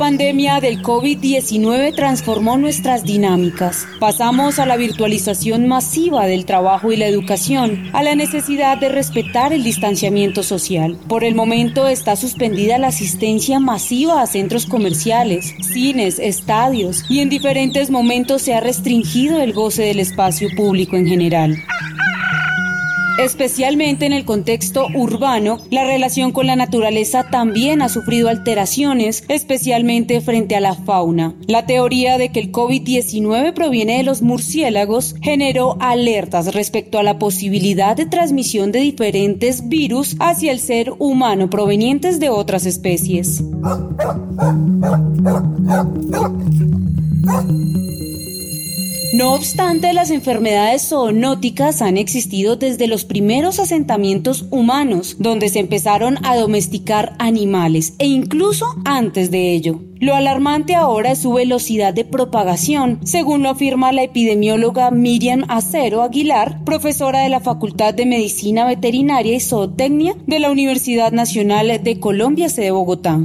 Pandemia del COVID-19 transformó nuestras dinámicas. Pasamos a la virtualización masiva del trabajo y la educación, a la necesidad de respetar el distanciamiento social. Por el momento está suspendida la asistencia masiva a centros comerciales, cines, estadios y en diferentes momentos se ha restringido el goce del espacio público en general. Especialmente en el contexto urbano, la relación con la naturaleza también ha sufrido alteraciones, especialmente frente a la fauna. La teoría de que el COVID-19 proviene de los murciélagos generó alertas respecto a la posibilidad de transmisión de diferentes virus hacia el ser humano provenientes de otras especies. No obstante, las enfermedades zoonóticas han existido desde los primeros asentamientos humanos, donde se empezaron a domesticar animales, e incluso antes de ello. Lo alarmante ahora es su velocidad de propagación, según lo afirma la epidemióloga Miriam Acero Aguilar, profesora de la Facultad de Medicina Veterinaria y Zootecnia de la Universidad Nacional de Colombia, sede Bogotá.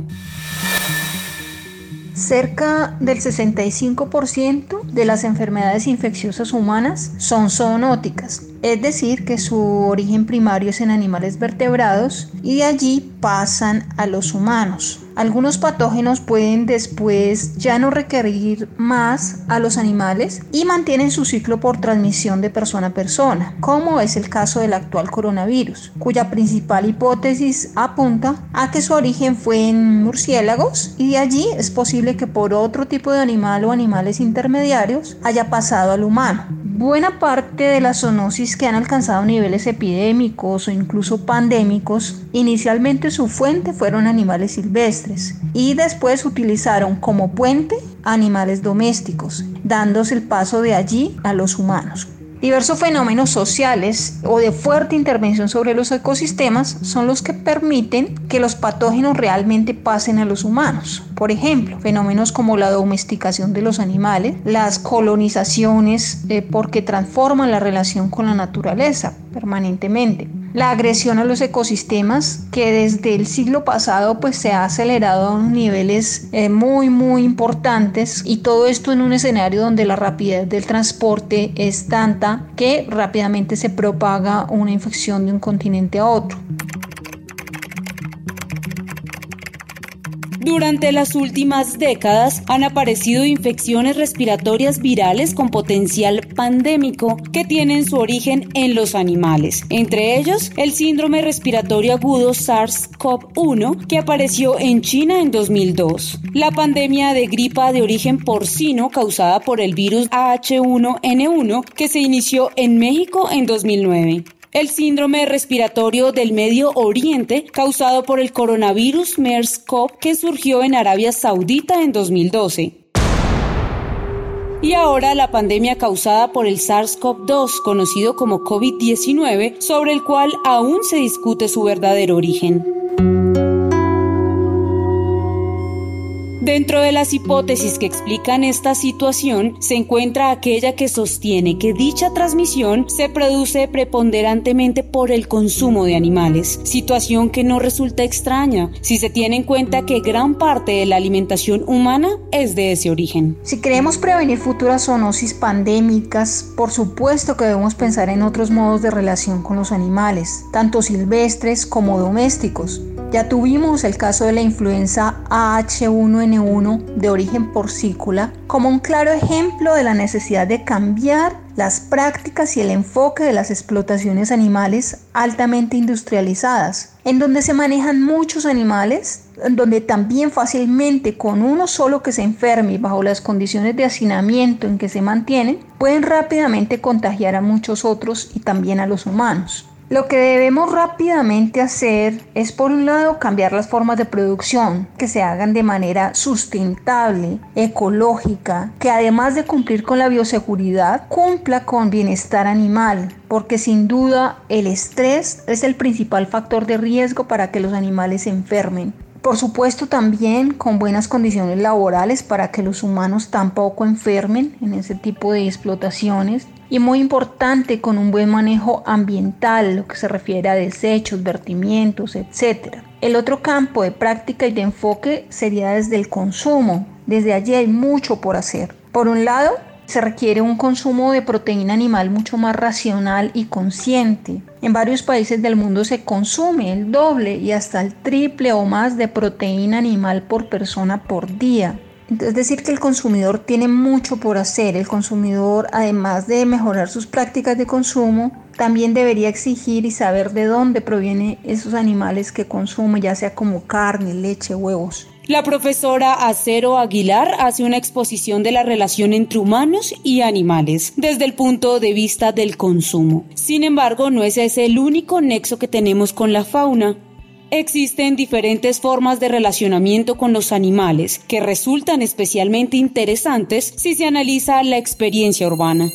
Cerca del 65% de las enfermedades infecciosas humanas son zoonóticas, es decir, que su origen primario es en animales vertebrados y de allí pasan a los humanos. Algunos patógenos pueden después ya no requerir más a los animales y mantienen su ciclo por transmisión de persona a persona, como es el caso del actual coronavirus, cuya principal hipótesis apunta a que su origen fue en murciélagos y de allí es posible que por otro tipo de animal o animales intermediarios haya pasado al humano. Buena parte de las zoonosis que han alcanzado niveles epidémicos o incluso pandémicos, inicialmente su fuente fueron animales silvestres y después utilizaron como puente animales domésticos, dándose el paso de allí a los humanos. Diversos fenómenos sociales o de fuerte intervención sobre los ecosistemas son los que permiten que los patógenos realmente pasen a los humanos. Por ejemplo, fenómenos como la domesticación de los animales, las colonizaciones eh, porque transforman la relación con la naturaleza permanentemente, la agresión a los ecosistemas que desde el siglo pasado pues se ha acelerado a niveles eh, muy muy importantes y todo esto en un escenario donde la rapidez del transporte es tanta que rápidamente se propaga una infección de un continente a otro. Durante las últimas décadas han aparecido infecciones respiratorias virales con potencial pandémico que tienen su origen en los animales, entre ellos el síndrome respiratorio agudo SARS-CoV-1 que apareció en China en 2002, la pandemia de gripa de origen porcino causada por el virus H1N1 que se inició en México en 2009 el síndrome respiratorio del Medio Oriente causado por el coronavirus MERS-CoV que surgió en Arabia Saudita en 2012. Y ahora la pandemia causada por el SARS-CoV-2, conocido como COVID-19, sobre el cual aún se discute su verdadero origen. Dentro de las hipótesis que explican esta situación se encuentra aquella que sostiene que dicha transmisión se produce preponderantemente por el consumo de animales, situación que no resulta extraña si se tiene en cuenta que gran parte de la alimentación humana es de ese origen. Si queremos prevenir futuras zoonosis pandémicas, por supuesto que debemos pensar en otros modos de relación con los animales, tanto silvestres como domésticos. Ya tuvimos el caso de la influenza AH1N1 de origen porcícola como un claro ejemplo de la necesidad de cambiar las prácticas y el enfoque de las explotaciones animales altamente industrializadas, en donde se manejan muchos animales, en donde también fácilmente con uno solo que se enferme bajo las condiciones de hacinamiento en que se mantienen, pueden rápidamente contagiar a muchos otros y también a los humanos. Lo que debemos rápidamente hacer es, por un lado, cambiar las formas de producción, que se hagan de manera sustentable, ecológica, que además de cumplir con la bioseguridad, cumpla con bienestar animal, porque sin duda el estrés es el principal factor de riesgo para que los animales se enfermen. Por supuesto también con buenas condiciones laborales para que los humanos tampoco enfermen en ese tipo de explotaciones y muy importante con un buen manejo ambiental, lo que se refiere a desechos, vertimientos, etc. El otro campo de práctica y de enfoque sería desde el consumo. Desde allí hay mucho por hacer. Por un lado, se requiere un consumo de proteína animal mucho más racional y consciente. En varios países del mundo se consume el doble y hasta el triple o más de proteína animal por persona por día. Es decir, que el consumidor tiene mucho por hacer. El consumidor, además de mejorar sus prácticas de consumo, también debería exigir y saber de dónde provienen esos animales que consume, ya sea como carne, leche, huevos. La profesora Acero Aguilar hace una exposición de la relación entre humanos y animales desde el punto de vista del consumo. Sin embargo, no es ese el único nexo que tenemos con la fauna. Existen diferentes formas de relacionamiento con los animales que resultan especialmente interesantes si se analiza la experiencia urbana.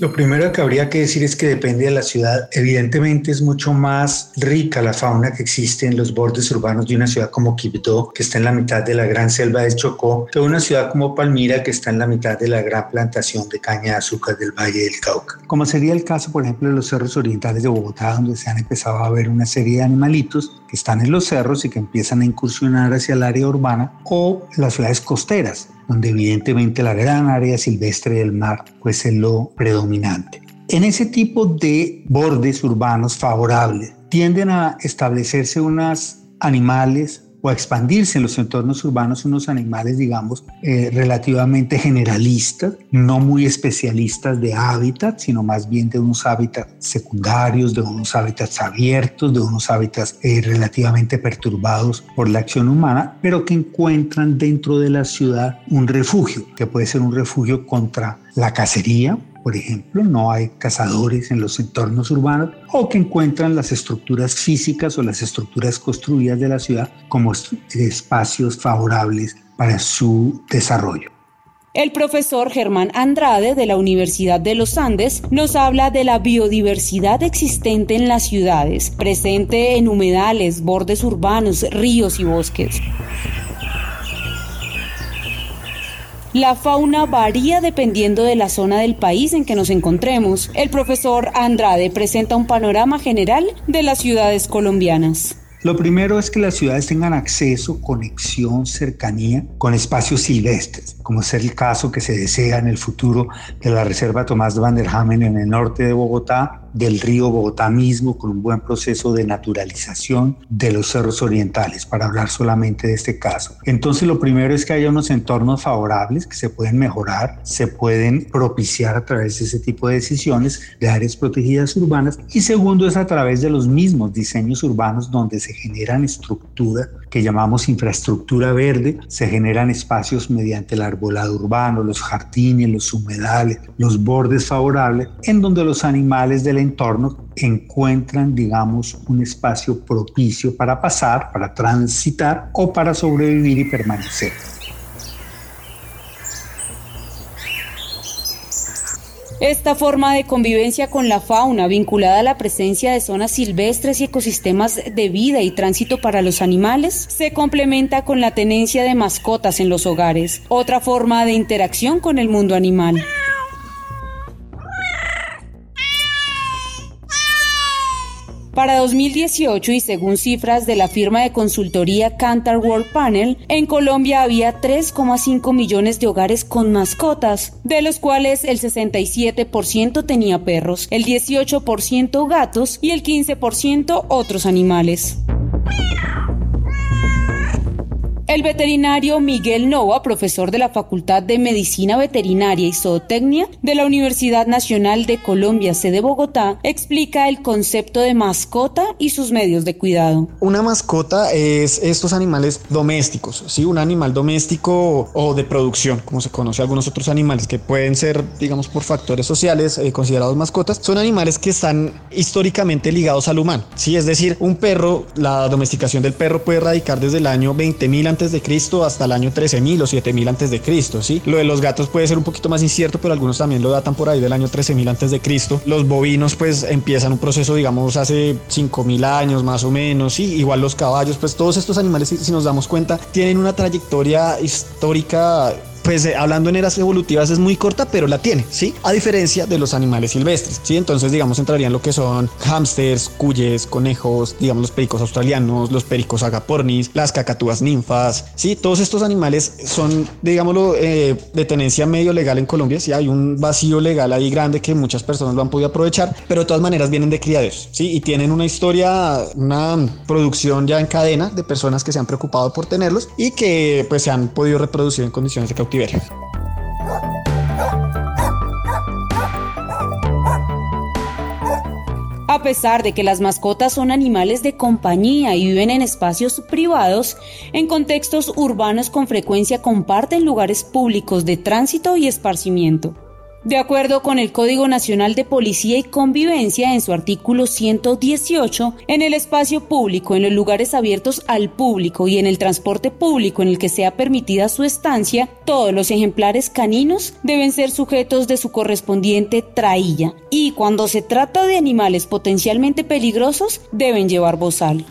Lo primero que habría que decir es que depende de la ciudad. Evidentemente es mucho más rica la fauna que existe en los bordes urbanos de una ciudad como Quibdó, que está en la mitad de la gran selva de Chocó, que una ciudad como Palmira, que está en la mitad de la gran plantación de caña de azúcar del Valle del Cauca. Como sería el caso, por ejemplo, de los cerros orientales de Bogotá, donde se han empezado a ver una serie de animalitos que están en los cerros y que empiezan a incursionar hacia el área urbana, o las ciudades costeras, donde evidentemente la gran área silvestre del mar pues es lo predominante. En ese tipo de bordes urbanos favorables tienden a establecerse unos animales o expandirse en los entornos urbanos unos animales, digamos, eh, relativamente generalistas, no muy especialistas de hábitat, sino más bien de unos hábitats secundarios, de unos hábitats abiertos, de unos hábitats eh, relativamente perturbados por la acción humana, pero que encuentran dentro de la ciudad un refugio, que puede ser un refugio contra la cacería, por ejemplo, no hay cazadores en los entornos urbanos o que encuentran las estructuras físicas o las estructuras construidas de la ciudad como espacios favorables para su desarrollo. El profesor Germán Andrade de la Universidad de los Andes nos habla de la biodiversidad existente en las ciudades, presente en humedales, bordes urbanos, ríos y bosques. La fauna varía dependiendo de la zona del país en que nos encontremos. El profesor Andrade presenta un panorama general de las ciudades colombianas. Lo primero es que las ciudades tengan acceso, conexión, cercanía con espacios silvestres, como es el caso que se desea en el futuro de la Reserva Tomás Van en el norte de Bogotá, del río Bogotá mismo, con un buen proceso de naturalización de los cerros orientales, para hablar solamente de este caso. Entonces, lo primero es que haya unos entornos favorables que se pueden mejorar, se pueden propiciar a través de ese tipo de decisiones de áreas protegidas urbanas. Y segundo es a través de los mismos diseños urbanos donde se generan estructuras que llamamos infraestructura verde, se generan espacios mediante el arbolado urbano, los jardines, los humedales, los bordes favorables, en donde los animales del entorno encuentran, digamos, un espacio propicio para pasar, para transitar o para sobrevivir y permanecer. Esta forma de convivencia con la fauna vinculada a la presencia de zonas silvestres y ecosistemas de vida y tránsito para los animales se complementa con la tenencia de mascotas en los hogares, otra forma de interacción con el mundo animal. Para 2018 y según cifras de la firma de consultoría Cantar World Panel, en Colombia había 3,5 millones de hogares con mascotas, de los cuales el 67% tenía perros, el 18% gatos y el 15% otros animales. El veterinario Miguel Nova, profesor de la Facultad de Medicina Veterinaria y Zootecnia de la Universidad Nacional de Colombia, sede Bogotá, explica el concepto de mascota y sus medios de cuidado. Una mascota es estos animales domésticos, ¿sí? Un animal doméstico o de producción, como se conoce algunos otros animales que pueden ser, digamos, por factores sociales eh, considerados mascotas, son animales que están históricamente ligados al humano, ¿sí? Es decir, un perro, la domesticación del perro puede radicar desde el año 20.000 antes de Cristo hasta el año 13.000 o 7.000 antes de Cristo, ¿sí? Lo de los gatos puede ser un poquito más incierto, pero algunos también lo datan por ahí del año 13.000 antes de Cristo. Los bovinos pues empiezan un proceso, digamos, hace 5.000 años más o menos, ¿sí? Igual los caballos, pues todos estos animales, si nos damos cuenta, tienen una trayectoria histórica pues eh, hablando en eras evolutivas es muy corta, pero la tiene, ¿sí? A diferencia de los animales silvestres, ¿sí? Entonces, digamos, entrarían lo que son hámsters, cuyes, conejos, digamos, los pericos australianos, los pericos agapornis, las cacatúas ninfas, ¿sí? Todos estos animales son, digámoslo, eh, de tenencia medio legal en Colombia, ¿sí? Hay un vacío legal ahí grande que muchas personas lo han podido aprovechar, pero de todas maneras vienen de criaderos, ¿sí? Y tienen una historia, una producción ya en cadena de personas que se han preocupado por tenerlos y que pues se han podido reproducir en condiciones de a pesar de que las mascotas son animales de compañía y viven en espacios privados, en contextos urbanos con frecuencia comparten lugares públicos de tránsito y esparcimiento. De acuerdo con el Código Nacional de Policía y Convivencia, en su artículo 118, en el espacio público, en los lugares abiertos al público y en el transporte público en el que sea permitida su estancia, todos los ejemplares caninos deben ser sujetos de su correspondiente trailla y cuando se trata de animales potencialmente peligrosos deben llevar bozal.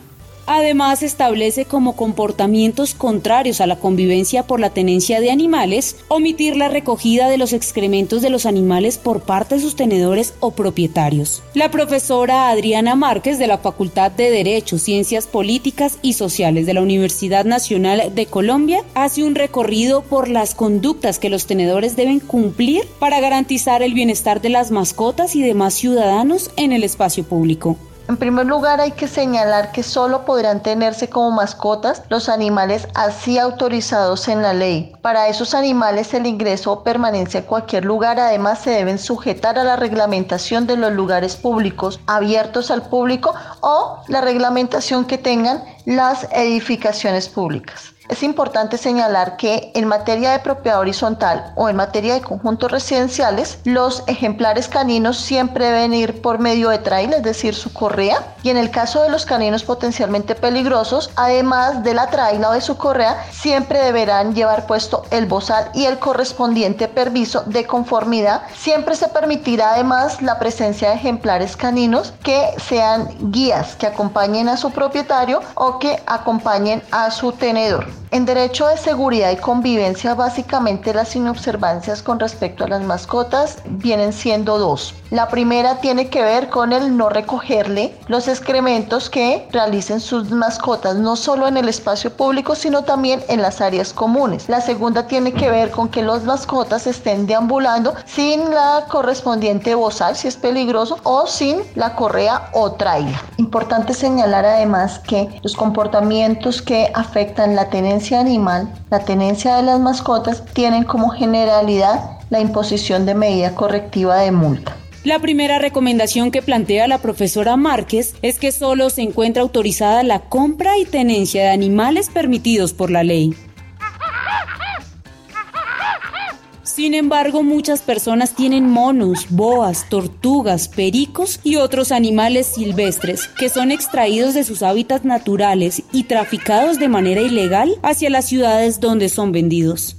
Además, establece como comportamientos contrarios a la convivencia por la tenencia de animales, omitir la recogida de los excrementos de los animales por parte de sus tenedores o propietarios. La profesora Adriana Márquez de la Facultad de Derecho, Ciencias Políticas y Sociales de la Universidad Nacional de Colombia hace un recorrido por las conductas que los tenedores deben cumplir para garantizar el bienestar de las mascotas y demás ciudadanos en el espacio público. En primer lugar, hay que señalar que solo podrán tenerse como mascotas los animales así autorizados en la ley. Para esos animales el ingreso o permanencia a cualquier lugar además se deben sujetar a la reglamentación de los lugares públicos abiertos al público o la reglamentación que tengan las edificaciones públicas. Es importante señalar que en materia de propiedad horizontal o en materia de conjuntos residenciales, los ejemplares caninos siempre deben ir por medio de trail, es decir, su correa. Y en el caso de los caninos potencialmente peligrosos, además de la traila o de su correa, siempre deberán llevar puesto el bozal y el correspondiente permiso de conformidad. Siempre se permitirá además la presencia de ejemplares caninos que sean guías, que acompañen a su propietario o que acompañen a su tenedor. En derecho de seguridad y convivencia, básicamente las inobservancias con respecto a las mascotas vienen siendo dos. La primera tiene que ver con el no recogerle los excrementos que realicen sus mascotas, no solo en el espacio público, sino también en las áreas comunes. La segunda tiene que ver con que los mascotas estén deambulando sin la correspondiente bozal, si es peligroso, o sin la correa o traila. Importante señalar además que los comportamientos que afectan la tenencia animal, la tenencia de las mascotas tienen como generalidad la imposición de medida correctiva de multa. La primera recomendación que plantea la profesora Márquez es que solo se encuentra autorizada la compra y tenencia de animales permitidos por la ley. Sin embargo, muchas personas tienen monos, boas, tortugas, pericos y otros animales silvestres que son extraídos de sus hábitats naturales y traficados de manera ilegal hacia las ciudades donde son vendidos.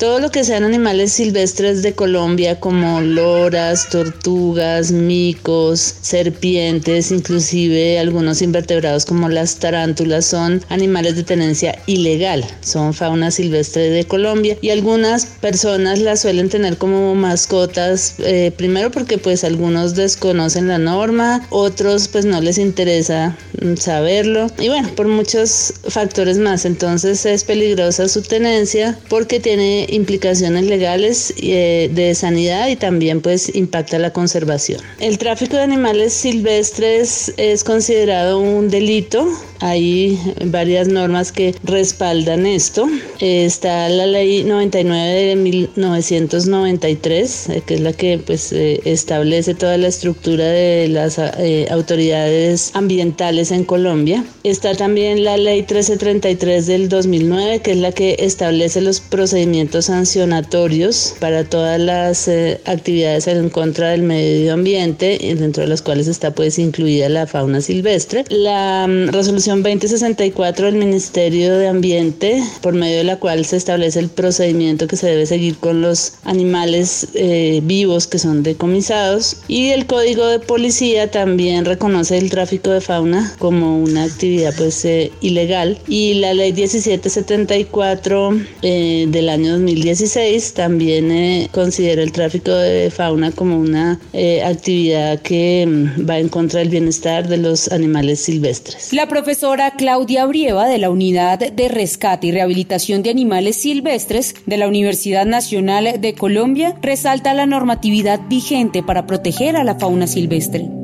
Todo lo que sean animales silvestres de Colombia como loras, tortugas, micos, serpientes, inclusive algunos invertebrados como las tarántulas son animales de tenencia ilegal, son fauna silvestre de Colombia. Y algunas personas las suelen tener como mascotas, eh, primero porque pues algunos desconocen la norma, otros pues no les interesa mm, saberlo. Y bueno, por muchos factores más, entonces es peligrosa su tenencia porque tiene implicaciones legales eh, de sanidad y también pues impacta la conservación. El tráfico de animales silvestres es considerado un delito hay varias normas que respaldan esto. Está la ley 99 de 1993, eh, que es la que pues eh, establece toda la estructura de las eh, autoridades ambientales en Colombia. Está también la ley 1333 del 2009, que es la que establece los procedimientos sancionatorios para todas las actividades en contra del medio ambiente, dentro de las cuales está pues incluida la fauna silvestre. La mm, resolución 2064 del Ministerio de Ambiente, por medio de la cual se establece el procedimiento que se debe seguir con los animales eh, vivos que son decomisados. Y el Código de Policía también reconoce el tráfico de fauna como una actividad pues eh, ilegal. Y la ley 1774 eh, del año 2016 también considera el tráfico de fauna como una actividad que mm, va en contra del bienestar de los animales silvestres. La profesora profesora Claudia Brieva de la Unidad de Rescate y Rehabilitación de Animales Silvestres de la Universidad Nacional de Colombia resalta la normatividad vigente para proteger a la fauna silvestre.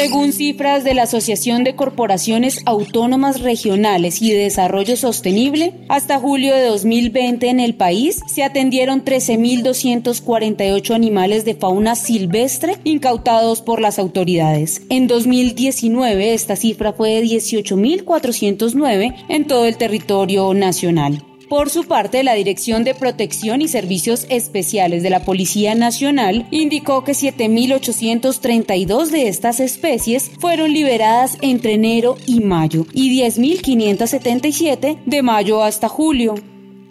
Según cifras de la Asociación de Corporaciones Autónomas Regionales y de Desarrollo Sostenible, hasta julio de 2020 en el país se atendieron 13.248 animales de fauna silvestre incautados por las autoridades. En 2019 esta cifra fue de 18.409 en todo el territorio nacional. Por su parte, la Dirección de Protección y Servicios Especiales de la Policía Nacional indicó que 7.832 de estas especies fueron liberadas entre enero y mayo y 10.577 de mayo hasta julio.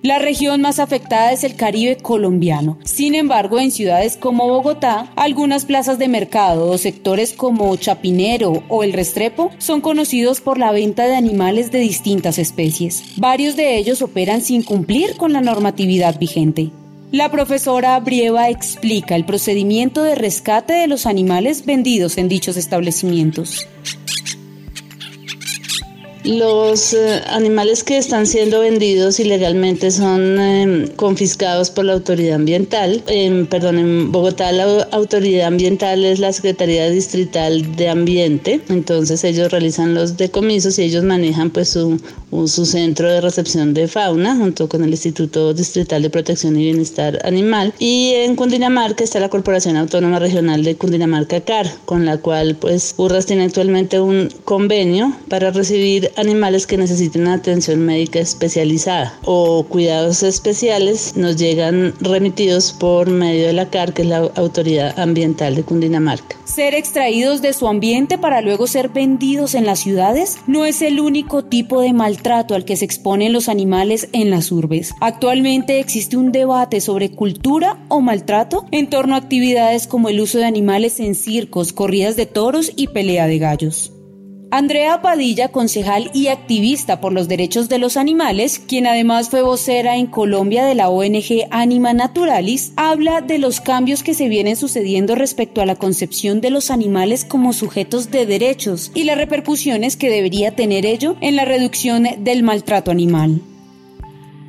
La región más afectada es el Caribe colombiano. Sin embargo, en ciudades como Bogotá, algunas plazas de mercado o sectores como Chapinero o El Restrepo son conocidos por la venta de animales de distintas especies. Varios de ellos operan sin cumplir con la normatividad vigente. La profesora Brieva explica el procedimiento de rescate de los animales vendidos en dichos establecimientos. Los eh, animales que están siendo vendidos ilegalmente son em, confiscados por la autoridad ambiental. perdón, en Bogotá la autoridad ambiental es la Secretaría Distrital de Ambiente. Entonces ellos realizan los decomisos y ellos manejan pues su, su centro de recepción de fauna junto con el Instituto Distrital de Protección y Bienestar Animal. Y en Cundinamarca está la Corporación Autónoma Regional de Cundinamarca CAR, con la cual pues Urras tiene actualmente un convenio para recibir animales que necesiten atención médica especializada o cuidados especiales nos llegan remitidos por medio de la CAR, que es la Autoridad Ambiental de Cundinamarca. Ser extraídos de su ambiente para luego ser vendidos en las ciudades no es el único tipo de maltrato al que se exponen los animales en las urbes. Actualmente existe un debate sobre cultura o maltrato en torno a actividades como el uso de animales en circos, corridas de toros y pelea de gallos. Andrea Padilla, concejal y activista por los derechos de los animales, quien además fue vocera en Colombia de la ONG Anima Naturalis, habla de los cambios que se vienen sucediendo respecto a la concepción de los animales como sujetos de derechos y las repercusiones que debería tener ello en la reducción del maltrato animal.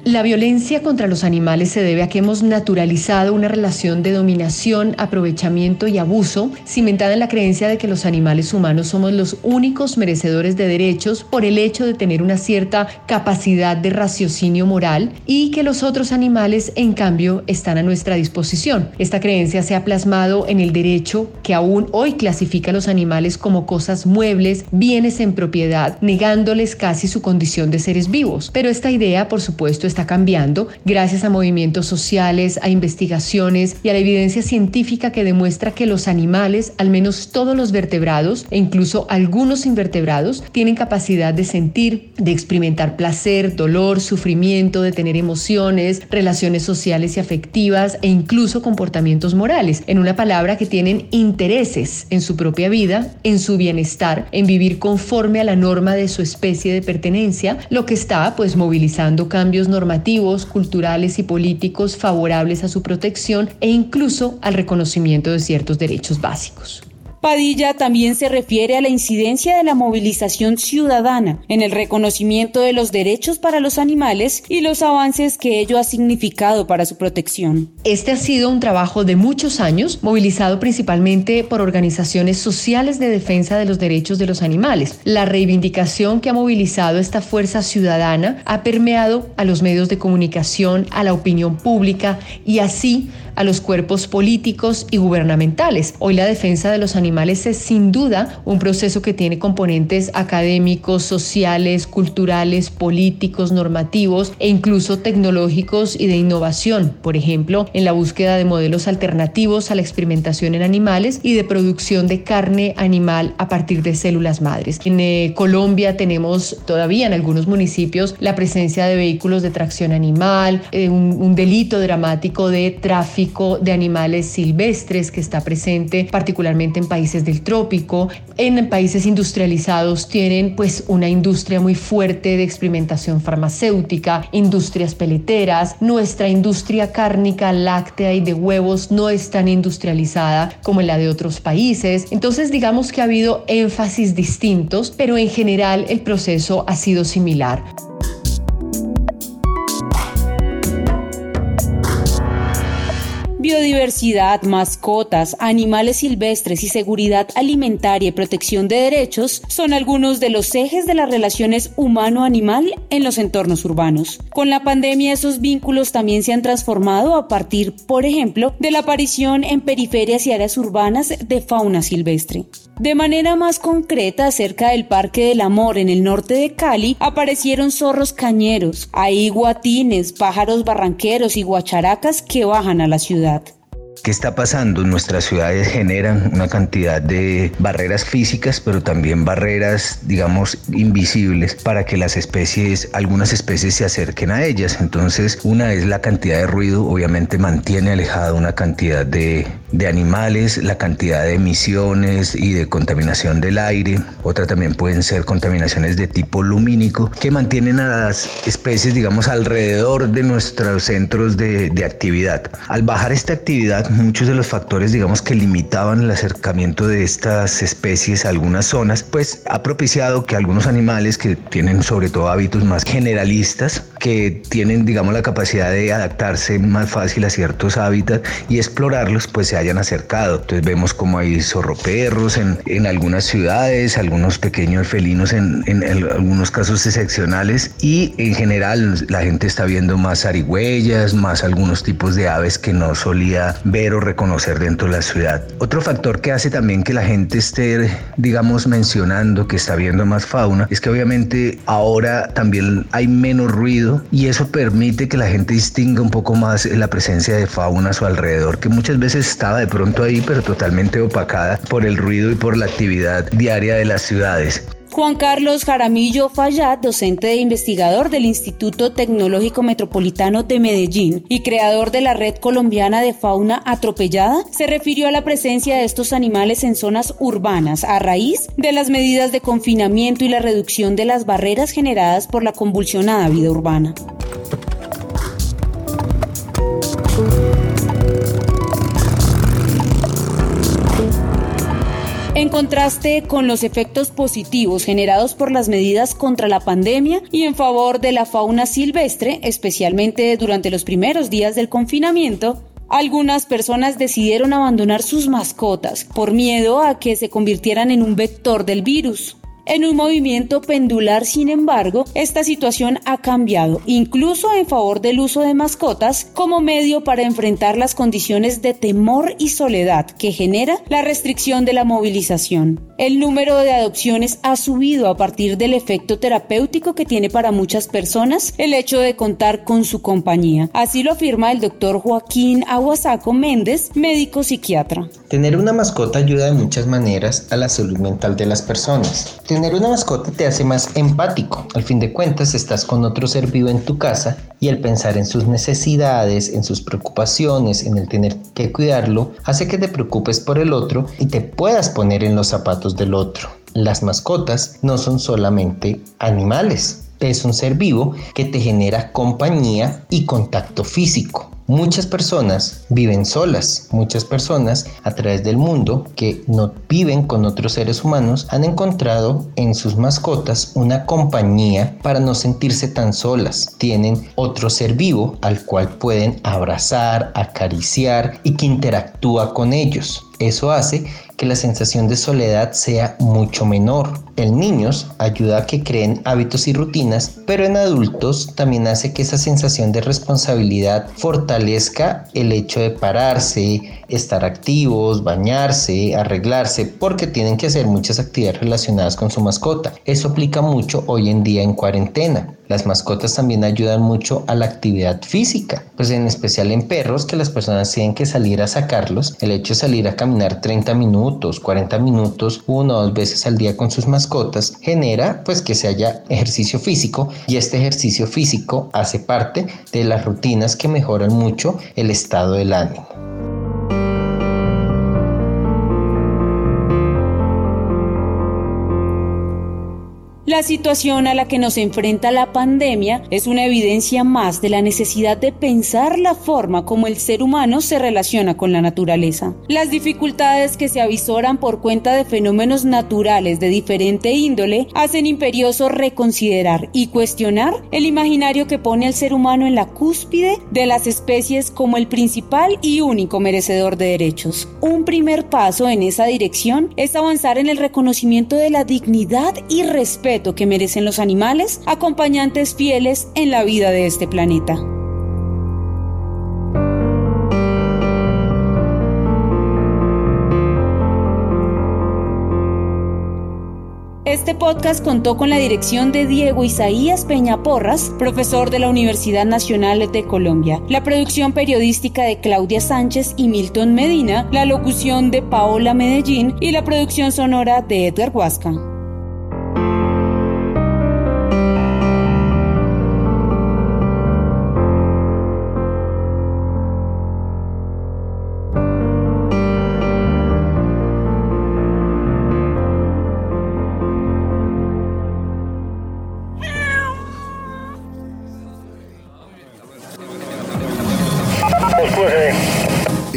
La violencia contra los animales se debe a que hemos naturalizado una relación de dominación, aprovechamiento y abuso, cimentada en la creencia de que los animales humanos somos los únicos merecedores de derechos por el hecho de tener una cierta capacidad de raciocinio moral y que los otros animales, en cambio, están a nuestra disposición. Esta creencia se ha plasmado en el derecho que aún hoy clasifica a los animales como cosas muebles, bienes en propiedad, negándoles casi su condición de seres vivos. Pero esta idea, por supuesto, está cambiando gracias a movimientos sociales, a investigaciones y a la evidencia científica que demuestra que los animales, al menos todos los vertebrados e incluso algunos invertebrados, tienen capacidad de sentir, de experimentar placer, dolor, sufrimiento, de tener emociones, relaciones sociales y afectivas e incluso comportamientos morales. En una palabra que tienen intereses en su propia vida, en su bienestar, en vivir conforme a la norma de su especie de pertenencia, lo que está pues movilizando cambios normativos, culturales y políticos favorables a su protección e incluso al reconocimiento de ciertos derechos básicos. Padilla también se refiere a la incidencia de la movilización ciudadana en el reconocimiento de los derechos para los animales y los avances que ello ha significado para su protección. Este ha sido un trabajo de muchos años, movilizado principalmente por organizaciones sociales de defensa de los derechos de los animales. La reivindicación que ha movilizado esta fuerza ciudadana ha permeado a los medios de comunicación, a la opinión pública y así a los cuerpos políticos y gubernamentales. Hoy la defensa de los animales es sin duda un proceso que tiene componentes académicos, sociales, culturales, políticos, normativos e incluso tecnológicos y de innovación, por ejemplo, en la búsqueda de modelos alternativos a la experimentación en animales y de producción de carne animal a partir de células madres. En eh, Colombia tenemos todavía en algunos municipios la presencia de vehículos de tracción animal, eh, un delito dramático de tráfico de animales silvestres que está presente particularmente en países del trópico. En países industrializados tienen pues una industria muy fuerte de experimentación farmacéutica, industrias peleteras. Nuestra industria cárnica, láctea y de huevos no es tan industrializada como la de otros países. Entonces digamos que ha habido énfasis distintos, pero en general el proceso ha sido similar. Biodiversidad, mascotas, animales silvestres y seguridad alimentaria y protección de derechos son algunos de los ejes de las relaciones humano-animal en los entornos urbanos. Con la pandemia esos vínculos también se han transformado a partir, por ejemplo, de la aparición en periferias y áreas urbanas de fauna silvestre. De manera más concreta, cerca del Parque del Amor en el norte de Cali, aparecieron zorros cañeros, hay guatines, pájaros barranqueros y guacharacas que bajan a la ciudad. ¿Qué está pasando? Nuestras ciudades generan una cantidad de barreras físicas, pero también barreras, digamos, invisibles para que las especies, algunas especies se acerquen a ellas. Entonces, una es la cantidad de ruido, obviamente mantiene alejada una cantidad de, animales, la cantidad de emisiones y de contaminación del aire. Otra también pueden ser contaminaciones de tipo lumínico que mantienen a las especies, digamos, alrededor de nuestros centros de actividad. Al bajar esta actividad, muchos de los factores, digamos, que limitaban el acercamiento de estas especies a algunas zonas, pues ha propiciado que algunos animales que tienen sobre todo hábitos más generalistas, que tienen, digamos, la capacidad de adaptarse más fácil a ciertos hábitats y explorarlos, pues se hayan acercado. Entonces vemos como hay zorroperros en, en algunas ciudades, algunos pequeños felinos en, en, algunos casos excepcionales y en general la gente está viendo más arigüeyas, más algunos tipos de aves que no solía ver o reconocer dentro de la ciudad. Otro factor que hace también que la gente esté, digamos, mencionando que está viendo más fauna es que obviamente ahora también hay menos ruido y eso permite que la gente distinga un poco más la presencia de fauna a su alrededor, que muchas veces estaba de pronto ahí, pero totalmente opacada por el ruido y por la actividad diaria de las ciudades. Juan Carlos Jaramillo Fallat, docente e investigador del Instituto Tecnológico Metropolitano de Medellín y creador de la Red Colombiana de Fauna Atropellada, se refirió a la presencia de estos animales en zonas urbanas a raíz de las medidas de confinamiento y la reducción de las barreras generadas por la convulsionada vida urbana. En contraste con los efectos positivos generados por las medidas contra la pandemia y en favor de la fauna silvestre, especialmente durante los primeros días del confinamiento, algunas personas decidieron abandonar sus mascotas por miedo a que se convirtieran en un vector del virus. En un movimiento pendular, sin embargo, esta situación ha cambiado, incluso en favor del uso de mascotas como medio para enfrentar las condiciones de temor y soledad que genera la restricción de la movilización. El número de adopciones ha subido a partir del efecto terapéutico que tiene para muchas personas el hecho de contar con su compañía. Así lo afirma el doctor Joaquín Aguasaco Méndez, médico psiquiatra. Tener una mascota ayuda de muchas maneras a la salud mental de las personas. Tener una mascota te hace más empático. Al fin de cuentas, estás con otro ser vivo en tu casa y el pensar en sus necesidades, en sus preocupaciones, en el tener que cuidarlo, hace que te preocupes por el otro y te puedas poner en los zapatos del otro. Las mascotas no son solamente animales, es un ser vivo que te genera compañía y contacto físico. Muchas personas viven solas, muchas personas a través del mundo que no viven con otros seres humanos han encontrado en sus mascotas una compañía para no sentirse tan solas. Tienen otro ser vivo al cual pueden abrazar, acariciar y que interactúa con ellos. Eso hace que la sensación de soledad sea mucho menor. En niños ayuda a que creen hábitos y rutinas, pero en adultos también hace que esa sensación de responsabilidad fortalezca el hecho de pararse, estar activos, bañarse, arreglarse, porque tienen que hacer muchas actividades relacionadas con su mascota. Eso aplica mucho hoy en día en cuarentena. Las mascotas también ayudan mucho a la actividad física, pues en especial en perros que las personas tienen que salir a sacarlos. El hecho de salir a caminar 30 minutos, 40 minutos, una o dos veces al día con sus mascotas genera pues que se haya ejercicio físico y este ejercicio físico hace parte de las rutinas que mejoran mucho el estado del ánimo. La situación a la que nos enfrenta la pandemia es una evidencia más de la necesidad de pensar la forma como el ser humano se relaciona con la naturaleza. Las dificultades que se avisoran por cuenta de fenómenos naturales de diferente índole hacen imperioso reconsiderar y cuestionar el imaginario que pone al ser humano en la cúspide de las especies como el principal y único merecedor de derechos. Un primer paso en esa dirección es avanzar en el reconocimiento de la dignidad y respeto que merecen los animales, acompañantes fieles en la vida de este planeta. Este podcast contó con la dirección de Diego Isaías Peña Porras, profesor de la Universidad Nacional de Colombia, la producción periodística de Claudia Sánchez y Milton Medina, la locución de Paola Medellín y la producción sonora de Edgar Huasca.